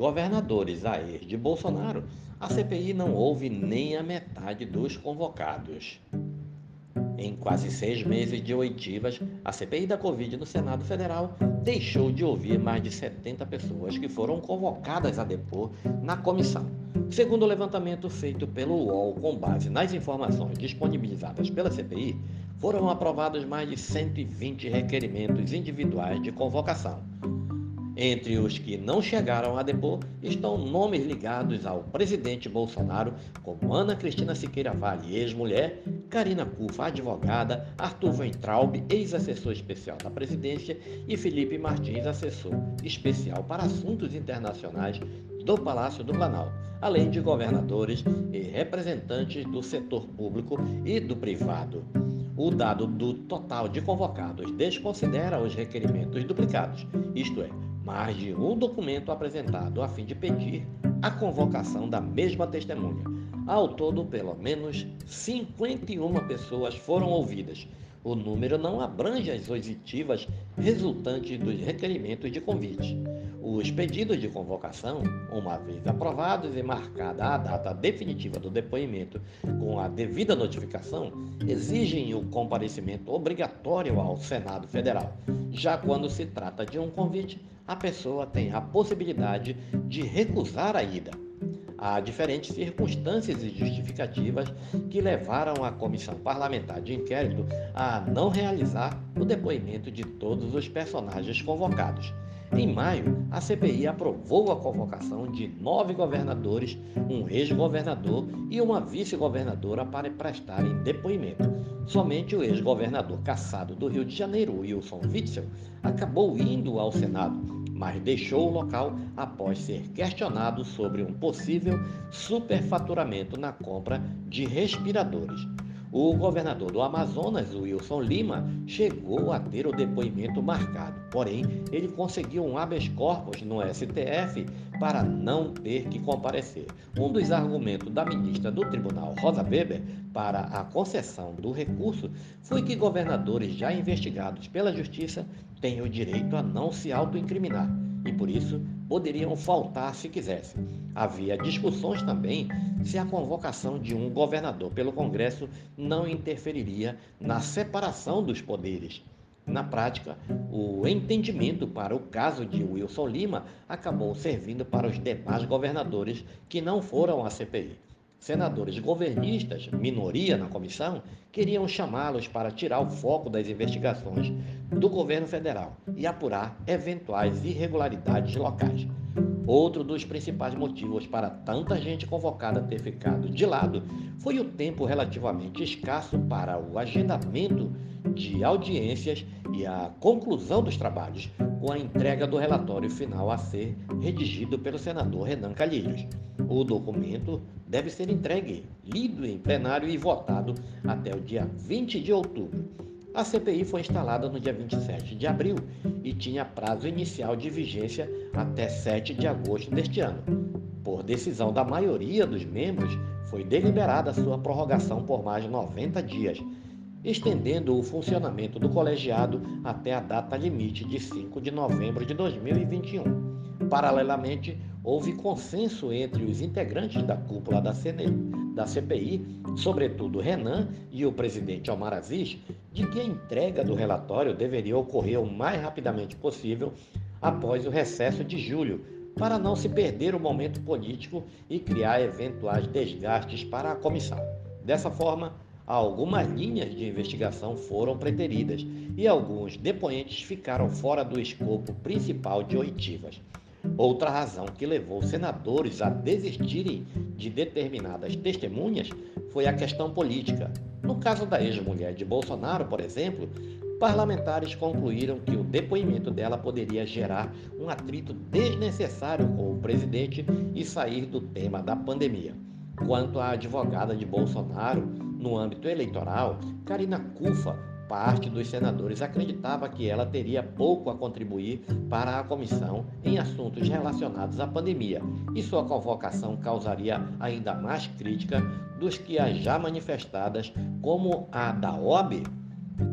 governadores a ex de Bolsonaro, a CPI não houve nem a metade dos convocados. Em quase seis meses de oitivas, a CPI da Covid no Senado Federal deixou de ouvir mais de 70 pessoas que foram convocadas a depor na comissão. Segundo o levantamento feito pelo UOL com base nas informações disponibilizadas pela CPI, foram aprovados mais de 120 requerimentos individuais de convocação. Entre os que não chegaram a depor estão nomes ligados ao presidente Bolsonaro, como Ana Cristina Siqueira Vale, ex-mulher, Karina Cufa, advogada, Arthur Weintraub, ex-assessor especial da presidência, e Felipe Martins, assessor especial para assuntos internacionais do Palácio do Planalto, além de governadores e representantes do setor público e do privado. O dado do total de convocados desconsidera os requerimentos duplicados, isto é, mais de um documento apresentado a fim de pedir a convocação da mesma testemunha. Ao todo, pelo menos 51 pessoas foram ouvidas. O número não abrange as oitivas resultantes dos requerimentos de convite. Os pedidos de convocação, uma vez aprovados e marcada a data definitiva do depoimento com a devida notificação, exigem o comparecimento obrigatório ao Senado Federal. Já quando se trata de um convite, a pessoa tem a possibilidade de recusar a ida. Há diferentes circunstâncias e justificativas que levaram a Comissão Parlamentar de Inquérito a não realizar o depoimento de todos os personagens convocados. Em maio, a CPI aprovou a convocação de nove governadores, um ex-governador e uma vice-governadora para prestarem depoimento. Somente o ex-governador caçado do Rio de Janeiro, Wilson Witzel, acabou indo ao Senado mas deixou o local após ser questionado sobre um possível superfaturamento na compra de respiradores. O governador do Amazonas, Wilson Lima, chegou a ter o depoimento marcado, porém, ele conseguiu um habeas corpus no STF para não ter que comparecer. Um dos argumentos da ministra do Tribunal, Rosa Weber, para a concessão do recurso foi que governadores já investigados pela Justiça têm o direito a não se autoincriminar e, por isso, poderiam faltar se quisessem. Havia discussões também se a convocação de um governador pelo Congresso não interferiria na separação dos poderes. Na prática, o entendimento para o caso de Wilson Lima acabou servindo para os demais governadores que não foram à CPI. Senadores governistas, minoria na comissão, queriam chamá-los para tirar o foco das investigações do governo federal e apurar eventuais irregularidades locais. Outro dos principais motivos para tanta gente convocada ter ficado de lado foi o tempo relativamente escasso para o agendamento de audiências e a conclusão dos trabalhos, com a entrega do relatório final a ser redigido pelo senador Renan Calheiros. O documento deve ser entregue, lido em plenário e votado até o dia 20 de outubro. A CPI foi instalada no dia 27 de abril e tinha prazo inicial de vigência até 7 de agosto deste ano. Por decisão da maioria dos membros, foi deliberada sua prorrogação por mais 90 dias, estendendo o funcionamento do colegiado até a data limite de 5 de novembro de 2021. Paralelamente, houve consenso entre os integrantes da cúpula da, da CPI, sobretudo Renan e o presidente Omar Aziz, de que a entrega do relatório deveria ocorrer o mais rapidamente possível após o recesso de julho, para não se perder o momento político e criar eventuais desgastes para a comissão. Dessa forma, algumas linhas de investigação foram preteridas e alguns depoentes ficaram fora do escopo principal de oitivas. Outra razão que levou senadores a desistirem de determinadas testemunhas foi a questão política. No caso da ex-mulher de Bolsonaro, por exemplo, parlamentares concluíram que o depoimento dela poderia gerar um atrito desnecessário com o presidente e sair do tema da pandemia. Quanto à advogada de Bolsonaro, no âmbito eleitoral, Karina Cufa parte dos senadores acreditava que ela teria pouco a contribuir para a comissão em assuntos relacionados à pandemia e sua convocação causaria ainda mais crítica dos que as já manifestadas, como a da OAB.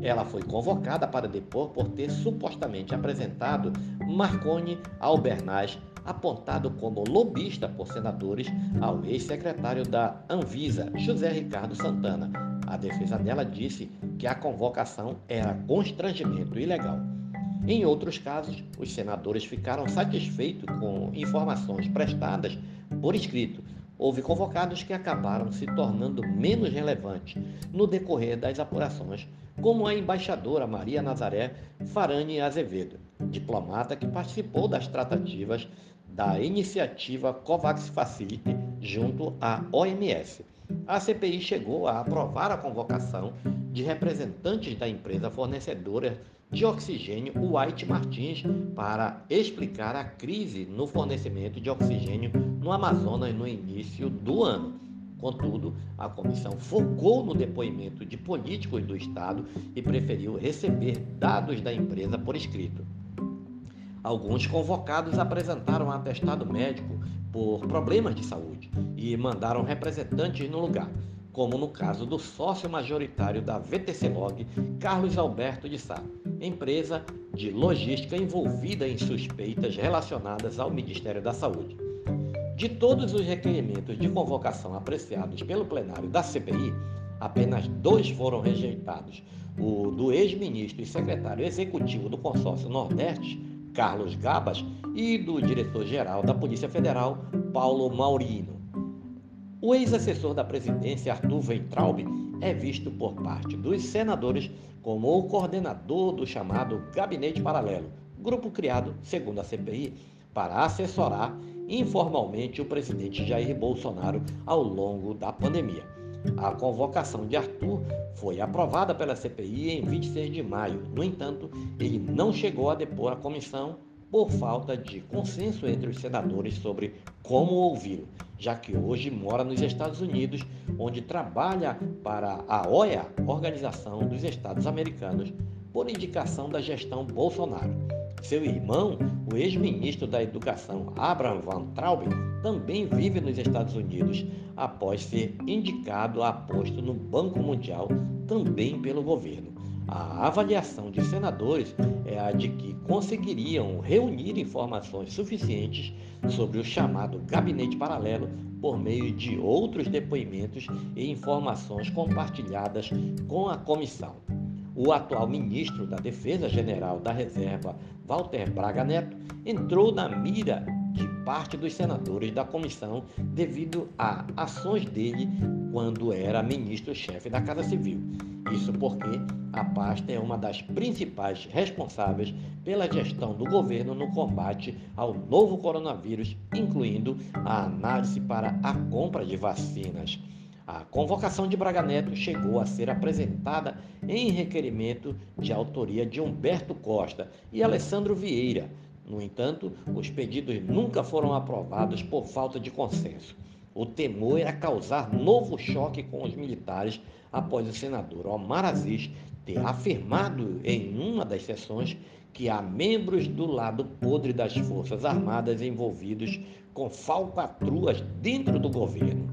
Ela foi convocada para depor por ter supostamente apresentado Marconi Albernaz apontado como lobista por senadores ao ex-secretário da Anvisa, José Ricardo Santana. A defesa dela disse que a convocação era constrangimento ilegal. Em outros casos, os senadores ficaram satisfeitos com informações prestadas por escrito. Houve convocados que acabaram se tornando menos relevantes no decorrer das apurações, como a embaixadora Maria Nazaré Farani Azevedo, diplomata que participou das tratativas da iniciativa COVAX Facility junto à OMS. A CPI chegou a aprovar a convocação de representantes da empresa fornecedora de oxigênio White Martins para explicar a crise no fornecimento de oxigênio no Amazonas no início do ano. Contudo, a comissão focou no depoimento de políticos do Estado e preferiu receber dados da empresa por escrito. Alguns convocados apresentaram atestado médico por problemas de saúde e mandaram representantes no lugar, como no caso do sócio majoritário da VTC Log, Carlos Alberto de Sá, empresa de logística envolvida em suspeitas relacionadas ao Ministério da Saúde. De todos os requerimentos de convocação apreciados pelo plenário da CPI, apenas dois foram rejeitados: o do ex-ministro e secretário executivo do consórcio Nordeste, Carlos Gabas, e do diretor-geral da Polícia Federal, Paulo Maurino. O ex-assessor da presidência, Arthur Weintraub, é visto por parte dos senadores como o coordenador do chamado Gabinete Paralelo, grupo criado, segundo a CPI, para assessorar informalmente o presidente Jair Bolsonaro ao longo da pandemia. A convocação de Arthur foi aprovada pela CPI em 26 de maio. No entanto, ele não chegou a depor a comissão por falta de consenso entre os senadores sobre como ouvi-lo, já que hoje mora nos Estados Unidos, onde trabalha para a OEA, Organização dos Estados Americanos, por indicação da gestão Bolsonaro. Seu irmão, o ex-ministro da Educação, Abraham Van Traub, também vive nos Estados Unidos, após ser indicado a posto no Banco Mundial, também pelo governo. A avaliação de senadores é a de que conseguiriam reunir informações suficientes sobre o chamado gabinete paralelo por meio de outros depoimentos e informações compartilhadas com a comissão. O atual ministro da Defesa General da Reserva, Walter Braga Neto, entrou na mira de parte dos senadores da comissão devido a ações dele quando era ministro-chefe da Casa Civil. Isso porque a pasta é uma das principais responsáveis pela gestão do governo no combate ao novo coronavírus, incluindo a análise para a compra de vacinas. A convocação de Braga Neto chegou a ser apresentada em requerimento de autoria de Humberto Costa e Alessandro Vieira. No entanto, os pedidos nunca foram aprovados por falta de consenso. O temor era causar novo choque com os militares após o senador Omar Aziz ter afirmado em uma das sessões que há membros do lado podre das Forças Armadas envolvidos com falcatruas dentro do governo.